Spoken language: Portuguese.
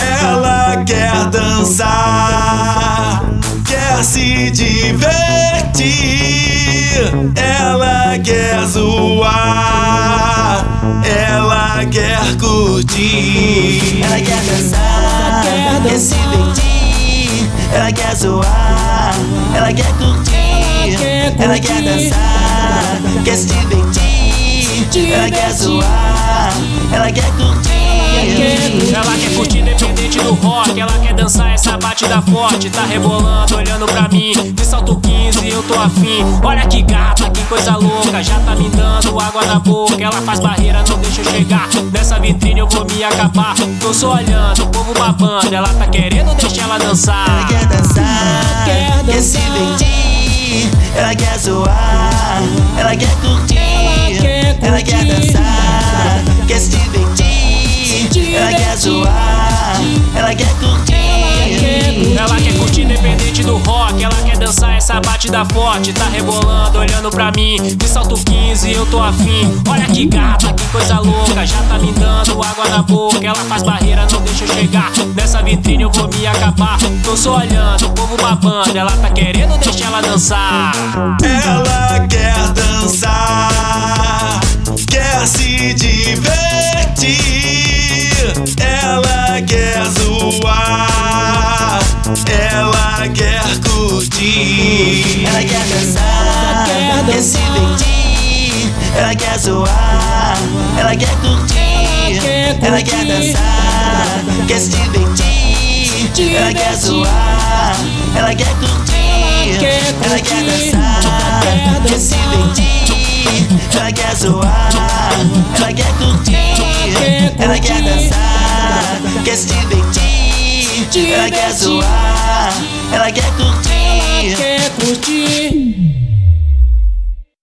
Ela quer dançar, quer se divertir. Ela quer zoar, ela quer curtir. Ela quer dançar, quer se divertir. Ela quer zoar, ela quer curtir. Ela quer dançar, quer se divertir. Ela quer zoar, ela quer curtir. Ela quer curtir independente do rock. Ela quer dançar essa batida forte. Tá rebolando, olhando pra mim. De salto 15, eu tô afim. Olha que gata, que coisa louca. Já tá me dando água na boca. Ela faz barreira, não deixa eu chegar. Nessa vitrine eu vou me acabar. Tô só olhando, o povo babando. Ela tá querendo deixar ela dançar. Ela quer dançar, quer, quer se divertir. Ela quer zoar, ela quer curtir. Ela quer dançar, ela quer curtir. Ela quer curtir independente do rock. Ela quer dançar essa batida forte. Tá rebolando, olhando pra mim. De salto 15, eu tô afim. Olha que gata, que coisa louca. Já tá me dando água na boca. Ela faz barreira, não deixa eu chegar. Nessa vitrine eu vou me acabar. Tô só olhando, o povo babando. Ela tá querendo deixar ela dançar. Ela quer dançar, quer se divertir. Ela quer zoar, ela quer curtir. Ela quer dançar, quer se divertir. Ela quer zoar, ela quer curtir. Ela quer dançar, quer se divertir. Ela quer zoar, ela quer curtir. Ela quer dançar, quer se divertir. Ela quer zoar, ela quer curtir. Ela quer dançar, quer se divertir. Ela quer zoar, ela quer curtir.